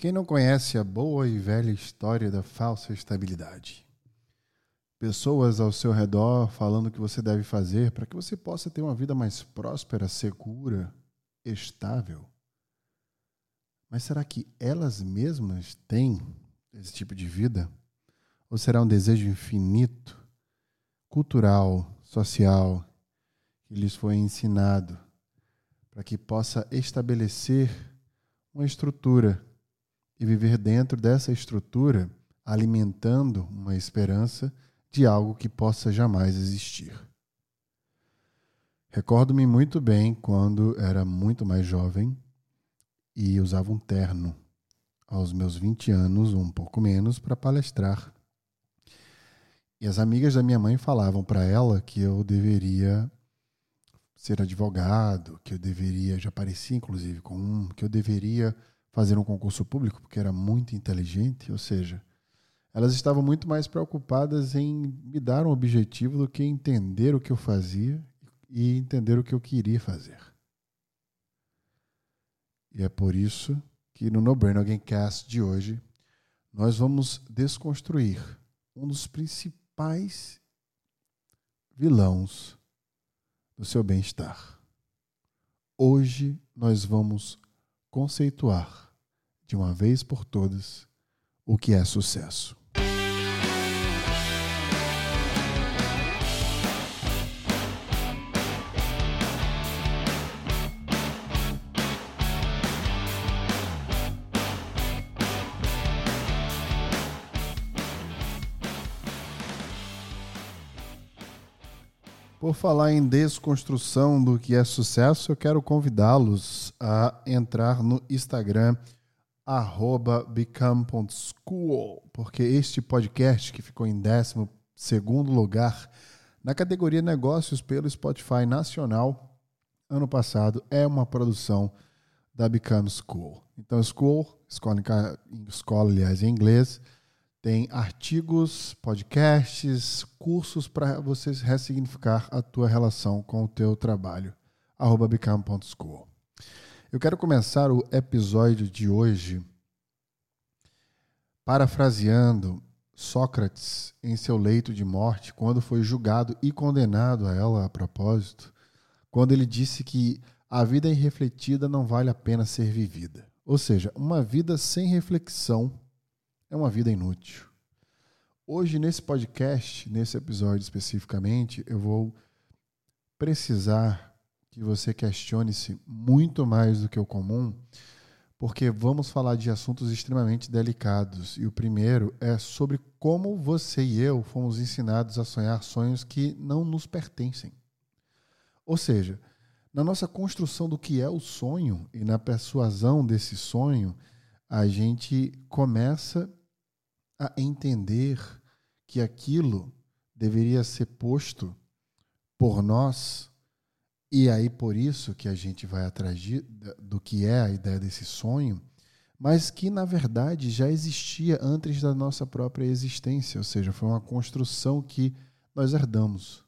Quem não conhece a boa e velha história da falsa estabilidade? Pessoas ao seu redor falando o que você deve fazer para que você possa ter uma vida mais próspera, segura, estável. Mas será que elas mesmas têm esse tipo de vida? Ou será um desejo infinito, cultural, social, que lhes foi ensinado para que possa estabelecer uma estrutura e viver dentro dessa estrutura, alimentando uma esperança de algo que possa jamais existir. Recordo-me muito bem quando era muito mais jovem e usava um terno aos meus 20 anos, um pouco menos, para palestrar. E as amigas da minha mãe falavam para ela que eu deveria ser advogado, que eu deveria, já parecia inclusive com um, que eu deveria fazer um concurso público porque era muito inteligente, ou seja, elas estavam muito mais preocupadas em me dar um objetivo do que entender o que eu fazia e entender o que eu queria fazer. E é por isso que no No Brain Alguém Cast de hoje nós vamos desconstruir um dos principais vilões do seu bem-estar. Hoje nós vamos conceituar de uma vez por todas o que é sucesso. Por falar em desconstrução do que é sucesso, eu quero convidá-los a entrar no Instagram become.school, porque este podcast que ficou em 12 segundo lugar na categoria negócios pelo Spotify Nacional ano passado é uma produção da Become School. Então, School, escola, escola aliás, em inglês, tem artigos, podcasts, cursos para você ressignificar a tua relação com o teu trabalho. Arroba become.school. Eu quero começar o episódio de hoje parafraseando Sócrates em seu leito de morte, quando foi julgado e condenado a ela a propósito, quando ele disse que a vida irrefletida não vale a pena ser vivida. Ou seja, uma vida sem reflexão é uma vida inútil. Hoje, nesse podcast, nesse episódio especificamente, eu vou precisar que você questione-se muito mais do que o comum, porque vamos falar de assuntos extremamente delicados. E o primeiro é sobre como você e eu fomos ensinados a sonhar sonhos que não nos pertencem. Ou seja, na nossa construção do que é o sonho e na persuasão desse sonho, a gente começa a entender que aquilo deveria ser posto por nós, e aí por isso que a gente vai atrás de, do que é a ideia desse sonho, mas que na verdade já existia antes da nossa própria existência, ou seja, foi uma construção que nós herdamos.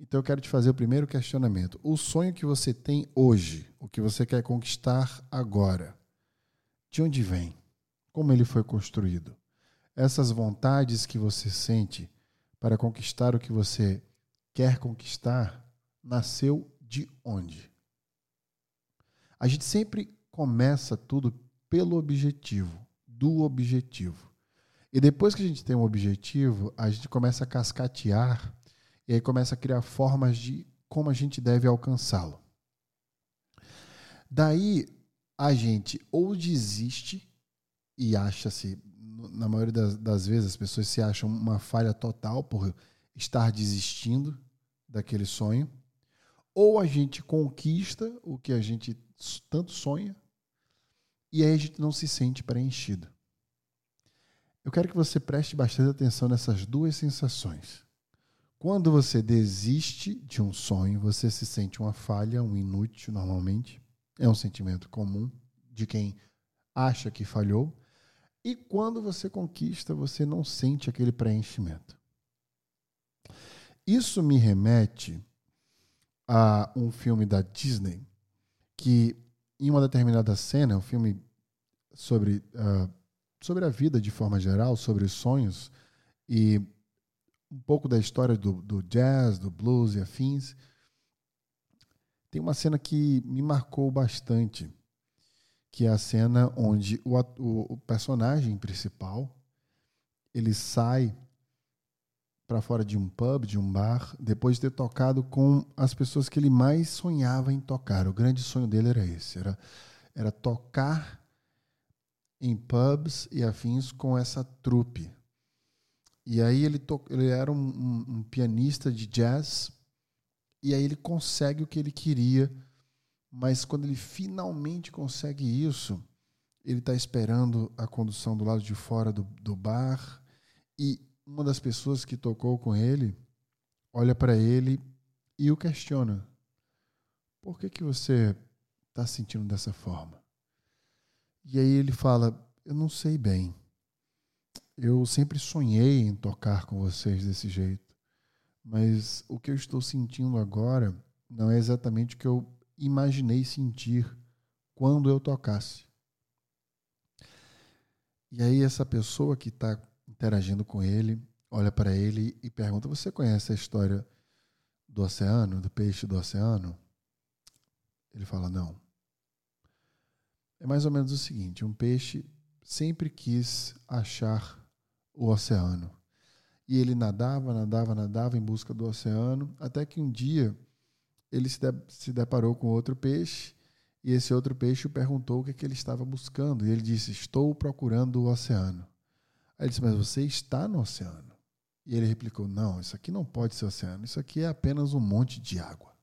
Então eu quero te fazer o primeiro questionamento. O sonho que você tem hoje, o que você quer conquistar agora, de onde vem? como ele foi construído. Essas vontades que você sente para conquistar o que você quer conquistar nasceu de onde? A gente sempre começa tudo pelo objetivo, do objetivo. E depois que a gente tem um objetivo, a gente começa a cascatear e aí começa a criar formas de como a gente deve alcançá-lo. Daí a gente ou desiste e acha-se, na maioria das, das, vezes, as pessoas se acham uma falha total por estar desistindo daquele sonho, ou a gente conquista o que a gente tanto sonha e aí a gente não se sente preenchido. Eu quero que você preste bastante atenção nessas duas sensações. Quando você desiste de um sonho, você se sente uma falha, um inútil, normalmente. É um sentimento comum de quem acha que falhou. E quando você conquista, você não sente aquele preenchimento. Isso me remete a um filme da Disney que, em uma determinada cena, um filme sobre, uh, sobre a vida de forma geral, sobre os sonhos e um pouco da história do, do jazz, do blues e afins, tem uma cena que me marcou bastante, que é a cena onde o, o, o personagem principal ele sai para fora de um pub, de um bar, depois de ter tocado com as pessoas que ele mais sonhava em tocar. O grande sonho dele era esse, era, era tocar em pubs e afins com essa trupe. E aí ele, to, ele era um, um, um pianista de jazz, e aí ele consegue o que ele queria, mas quando ele finalmente consegue isso, ele está esperando a condução do lado de fora do, do bar, e uma das pessoas que tocou com ele olha para ele e o questiona: Por que, que você está sentindo dessa forma? E aí ele fala: Eu não sei bem. Eu sempre sonhei em tocar com vocês desse jeito, mas o que eu estou sentindo agora não é exatamente o que eu imaginei sentir quando eu tocasse. E aí essa pessoa que está interagindo com ele, olha para ele e pergunta: Você conhece a história do oceano, do peixe do oceano? Ele fala: Não. É mais ou menos o seguinte: um peixe sempre quis achar o oceano. E ele nadava, nadava, nadava em busca do oceano, até que um dia ele se, de, se deparou com outro peixe, e esse outro peixe perguntou o que, é que ele estava buscando. E ele disse: Estou procurando o oceano. Aí ele disse: Mas você está no oceano. E ele replicou: Não, isso aqui não pode ser oceano, isso aqui é apenas um monte de água.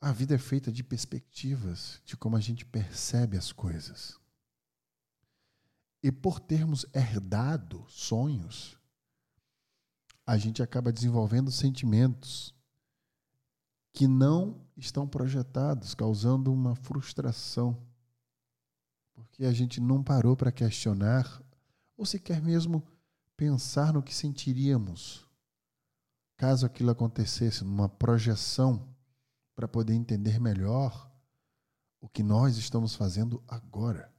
A vida é feita de perspectivas, de como a gente percebe as coisas. E por termos herdado sonhos, a gente acaba desenvolvendo sentimentos que não estão projetados, causando uma frustração porque a gente não parou para questionar ou sequer mesmo pensar no que sentiríamos caso aquilo acontecesse, numa projeção para poder entender melhor o que nós estamos fazendo agora.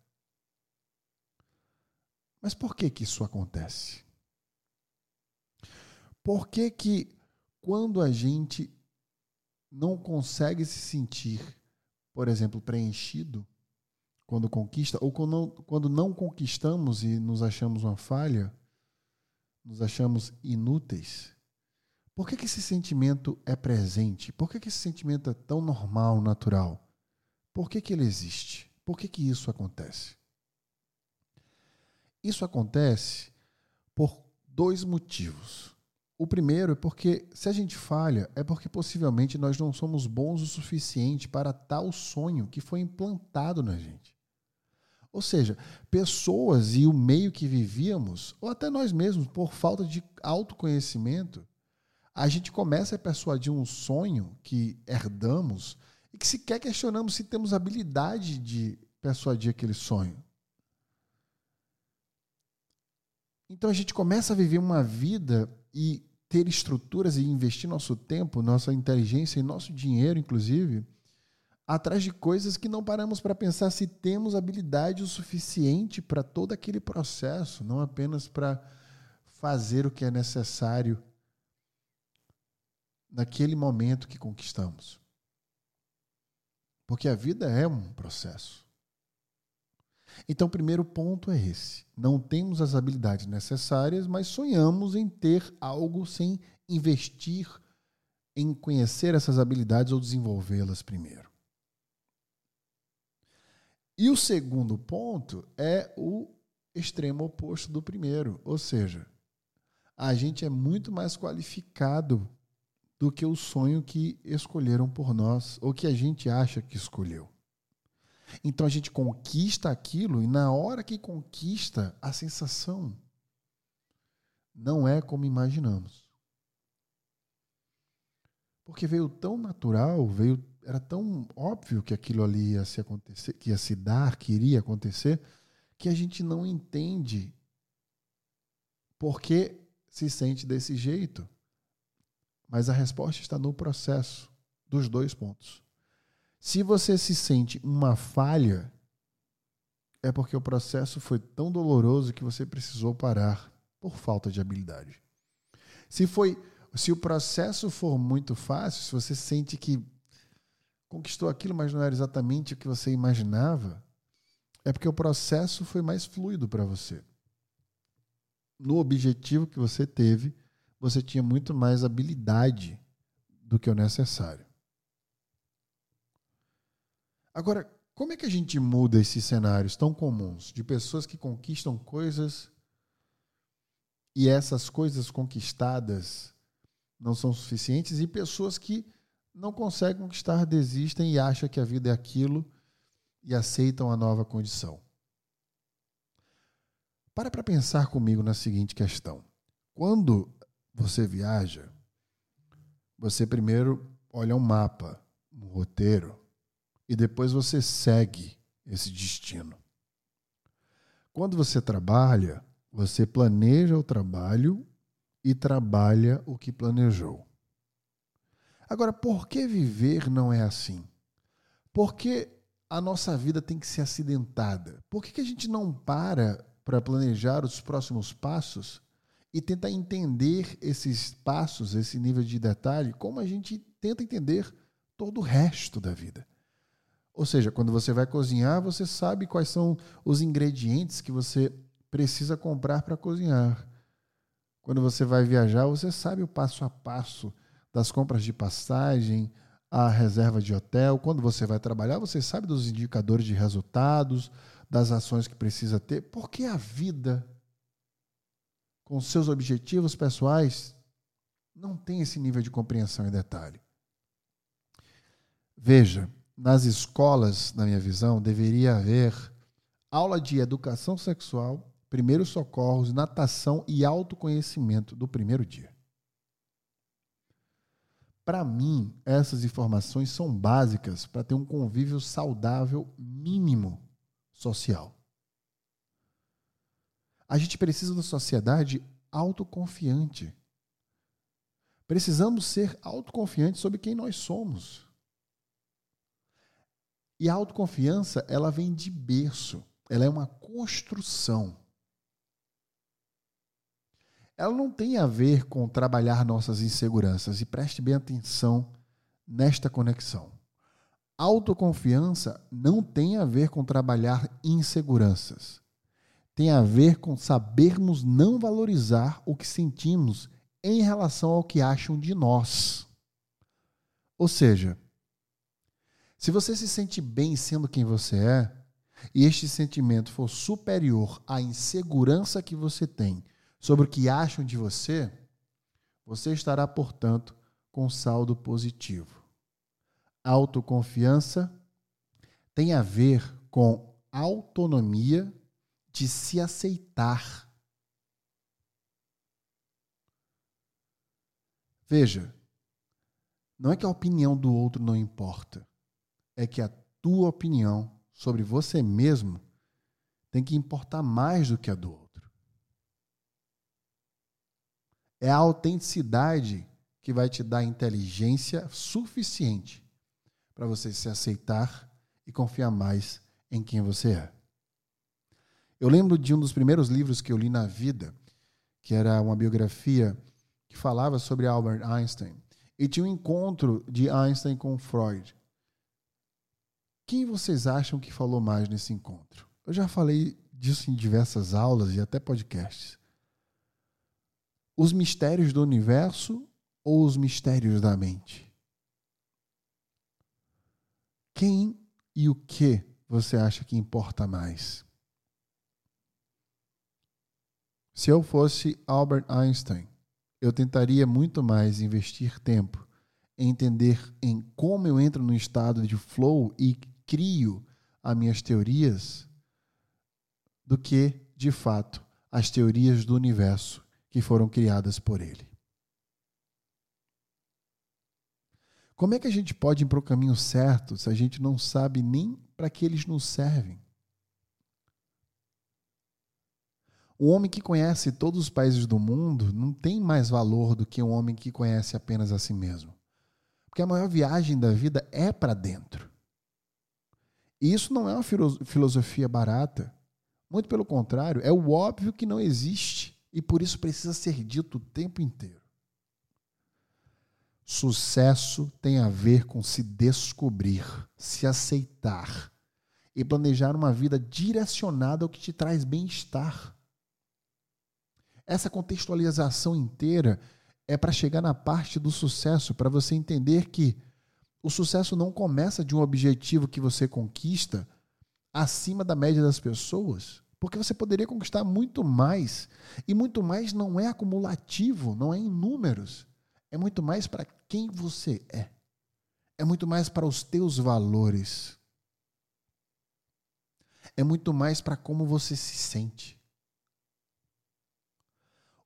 Mas por que que isso acontece? Por que que quando a gente não consegue se sentir, por exemplo, preenchido, quando conquista, ou quando quando não conquistamos e nos achamos uma falha, nos achamos inúteis. Por que, que esse sentimento é presente? Por que, que esse sentimento é tão normal, natural? Por que, que ele existe? Por que, que isso acontece? Isso acontece por dois motivos. O primeiro é porque, se a gente falha, é porque possivelmente nós não somos bons o suficiente para tal sonho que foi implantado na gente. Ou seja, pessoas e o meio que vivíamos, ou até nós mesmos, por falta de autoconhecimento, a gente começa a persuadir um sonho que herdamos e que sequer questionamos se temos habilidade de persuadir aquele sonho. Então a gente começa a viver uma vida e ter estruturas e investir nosso tempo, nossa inteligência e nosso dinheiro, inclusive, atrás de coisas que não paramos para pensar se temos habilidade o suficiente para todo aquele processo, não apenas para fazer o que é necessário naquele momento que conquistamos. Porque a vida é um processo. Então, o primeiro ponto é esse. Não temos as habilidades necessárias, mas sonhamos em ter algo sem investir em conhecer essas habilidades ou desenvolvê-las primeiro. E o segundo ponto é o extremo oposto do primeiro, ou seja, a gente é muito mais qualificado do que o sonho que escolheram por nós, ou que a gente acha que escolheu. Então a gente conquista aquilo e na hora que conquista, a sensação não é como imaginamos. Porque veio tão natural, veio era tão óbvio que aquilo ali ia se acontecer, que ia se dar, que iria acontecer, que a gente não entende por que se sente desse jeito. Mas a resposta está no processo dos dois pontos. Se você se sente uma falha, é porque o processo foi tão doloroso que você precisou parar por falta de habilidade. Se foi, se o processo for muito fácil, se você sente que conquistou aquilo, mas não era exatamente o que você imaginava, é porque o processo foi mais fluido para você. No objetivo que você teve, você tinha muito mais habilidade do que o necessário. Agora, como é que a gente muda esses cenários tão comuns de pessoas que conquistam coisas e essas coisas conquistadas não são suficientes e pessoas que não conseguem conquistar, desistem e acham que a vida é aquilo e aceitam a nova condição. Para para pensar comigo na seguinte questão. Quando você viaja, você primeiro olha um mapa, um roteiro, e depois você segue esse destino. Quando você trabalha, você planeja o trabalho e trabalha o que planejou. Agora, por que viver não é assim? Por que a nossa vida tem que ser acidentada? Por que, que a gente não para para planejar os próximos passos e tentar entender esses passos, esse nível de detalhe, como a gente tenta entender todo o resto da vida? Ou seja, quando você vai cozinhar, você sabe quais são os ingredientes que você precisa comprar para cozinhar. Quando você vai viajar, você sabe o passo a passo das compras de passagem, a reserva de hotel. Quando você vai trabalhar, você sabe dos indicadores de resultados, das ações que precisa ter, porque a vida, com seus objetivos pessoais, não tem esse nível de compreensão e detalhe. Veja, nas escolas, na minha visão, deveria haver aula de educação sexual, primeiros socorros, natação e autoconhecimento do primeiro dia. Para mim, essas informações são básicas para ter um convívio saudável mínimo social. A gente precisa uma sociedade autoconfiante. Precisamos ser autoconfiantes sobre quem nós somos. E a autoconfiança, ela vem de berço. Ela é uma construção ela não tem a ver com trabalhar nossas inseguranças. E preste bem atenção nesta conexão. Autoconfiança não tem a ver com trabalhar inseguranças. Tem a ver com sabermos não valorizar o que sentimos em relação ao que acham de nós. Ou seja, se você se sente bem sendo quem você é, e este sentimento for superior à insegurança que você tem sobre o que acham de você, você estará, portanto, com saldo positivo. Autoconfiança tem a ver com autonomia de se aceitar. Veja, não é que a opinião do outro não importa, é que a tua opinião sobre você mesmo tem que importar mais do que a do outro. É a autenticidade que vai te dar inteligência suficiente para você se aceitar e confiar mais em quem você é. Eu lembro de um dos primeiros livros que eu li na vida, que era uma biografia que falava sobre Albert Einstein. E tinha um encontro de Einstein com Freud. Quem vocês acham que falou mais nesse encontro? Eu já falei disso em diversas aulas e até podcasts os mistérios do universo ou os mistérios da mente? Quem e o que você acha que importa mais? Se eu fosse Albert Einstein, eu tentaria muito mais investir tempo em entender em como eu entro no estado de flow e crio as minhas teorias do que, de fato, as teorias do universo que foram criadas por Ele. Como é que a gente pode ir para o caminho certo se a gente não sabe nem para que eles nos servem? O homem que conhece todos os países do mundo não tem mais valor do que um homem que conhece apenas a si mesmo. Porque a maior viagem da vida é para dentro. E isso não é uma filosofia barata. Muito pelo contrário, é o óbvio que não existe e por isso precisa ser dito o tempo inteiro. Sucesso tem a ver com se descobrir, se aceitar e planejar uma vida direcionada ao que te traz bem-estar. Essa contextualização inteira é para chegar na parte do sucesso, para você entender que o sucesso não começa de um objetivo que você conquista acima da média das pessoas, porque você poderia conquistar muito mais, e muito mais não é acumulativo, não é em números, é muito mais para quem você é. É muito mais para os teus valores. É muito mais para como você se sente.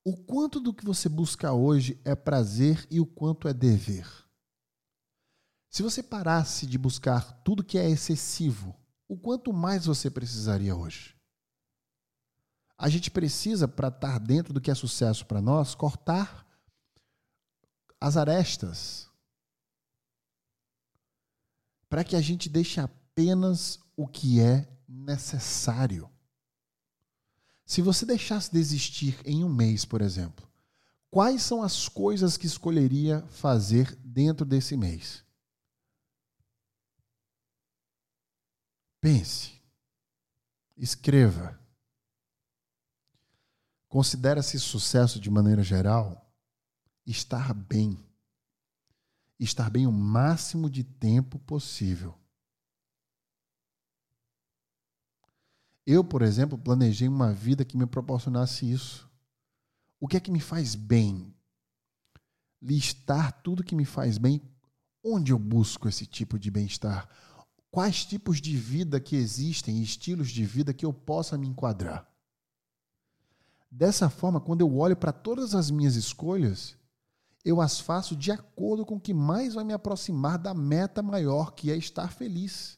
O quanto do que você busca hoje é prazer e o quanto é dever. Se você parasse de buscar tudo que é excessivo, o quanto mais você precisaria hoje? A gente precisa, para estar dentro do que é sucesso para nós, cortar as arestas. Para que a gente deixe apenas o que é necessário. Se você deixasse de existir em um mês, por exemplo, quais são as coisas que escolheria fazer dentro desse mês? Pense. Escreva. Considera-se sucesso de maneira geral estar bem. Estar bem o máximo de tempo possível. Eu, por exemplo, planejei uma vida que me proporcionasse isso. O que é que me faz bem? Listar tudo que me faz bem. Onde eu busco esse tipo de bem-estar? Quais tipos de vida que existem, estilos de vida que eu possa me enquadrar? Dessa forma, quando eu olho para todas as minhas escolhas, eu as faço de acordo com o que mais vai me aproximar da meta maior, que é estar feliz,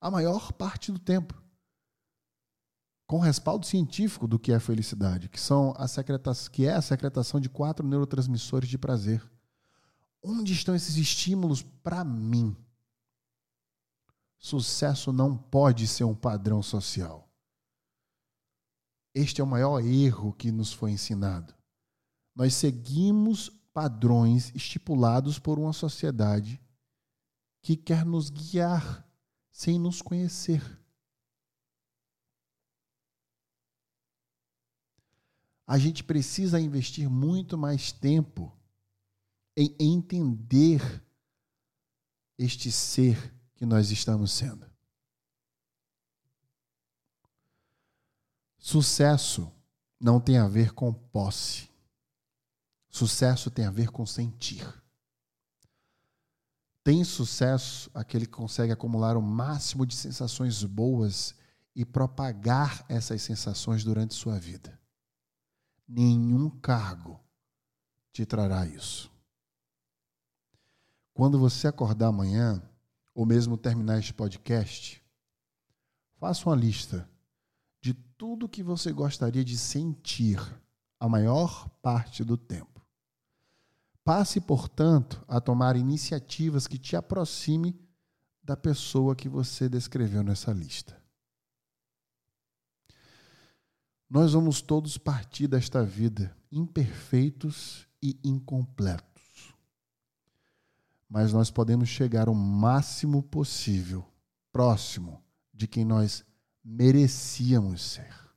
a maior parte do tempo com respaldo científico do que é felicidade, que são a secretação, que é a secretação de quatro neurotransmissores de prazer. Onde estão esses estímulos para mim? Sucesso não pode ser um padrão social. Este é o maior erro que nos foi ensinado. Nós seguimos padrões estipulados por uma sociedade que quer nos guiar sem nos conhecer. a gente precisa investir muito mais tempo em entender este ser que nós estamos sendo. Sucesso não tem a ver com posse. Sucesso tem a ver com sentir. Tem sucesso aquele que consegue acumular o máximo de sensações boas e propagar essas sensações durante sua vida nenhum cargo te trará isso. Quando você acordar amanhã, ou mesmo terminar este podcast, faça uma lista tudo que você gostaria de sentir a maior parte do tempo. Passe, portanto, a tomar iniciativas que te aproxime da pessoa que você descreveu nessa lista. Nós vamos todos partir desta vida imperfeitos e incompletos. Mas nós podemos chegar o máximo possível próximo de quem nós merecíamos ser.